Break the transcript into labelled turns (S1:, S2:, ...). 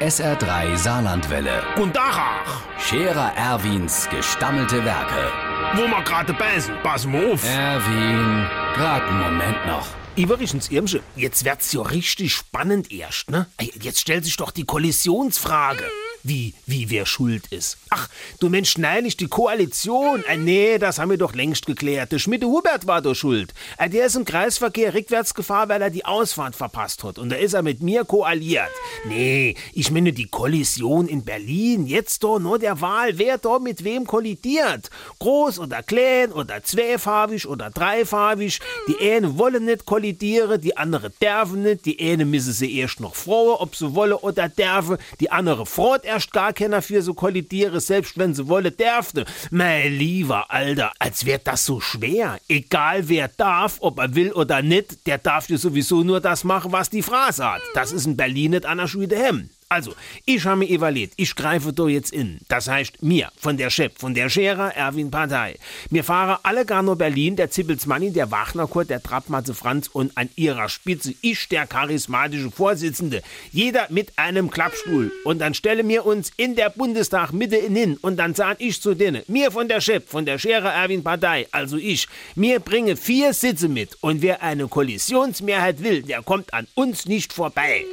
S1: SR3 Saarlandwelle.
S2: Und Dachach,
S1: Scherer Erwins gestammelte Werke.
S2: wo wir gerade beißen, pass mal auf.
S1: Erwin, grad einen Moment noch.
S2: Übrigens, Irmsche, jetzt wird's ja richtig spannend erst, ne? Jetzt stellt sich doch die Kollisionsfrage. Wie, wie wer schuld ist. Ach, du Mensch, nein, nicht die Koalition. Äh, nee, das haben wir doch längst geklärt. Der Schmidt-Hubert war doch schuld. Äh, der ist im Kreisverkehr Rückwärtsgefahr, weil er die Ausfahrt verpasst hat. Und da ist er mit mir koaliert. Nee, ich meine die Kollision in Berlin. Jetzt doch nur der Wahl, wer da mit wem kollidiert. Groß oder klein oder zweifarbig oder dreifarbig. Die eine wollen nicht kollidieren, die andere dürfen nicht. Die eine müssen sie erst noch frohen, ob sie wolle oder dürfen. Die andere freut erst gar keiner für so kollidiere, selbst wenn sie wolle dürfte. Mein lieber Alter, als wär das so schwer. Egal wer darf, ob er will oder nicht, der darf ja sowieso nur das machen, was die Phrase hat. Das ist in Berlin nicht an der Schule Hemm. Also, ich habe mir evaluiert, ich greife da jetzt in. Das heißt, mir, von der Chef, von der Scherer, Erwin Partei. Wir fahren alle gar nur Berlin, der Zippelsmanni, der Wachnerkurt, der Trappmatze Franz und an ihrer Spitze ich, der charismatische Vorsitzende. Jeder mit einem Klappstuhl. Und dann stelle mir uns in der Bundestag Mitte hin und dann sag ich zu denen, mir von der Chef, von der Scherer, Erwin Partei, also ich, mir bringe vier Sitze mit und wer eine Koalitionsmehrheit will, der kommt an uns nicht vorbei.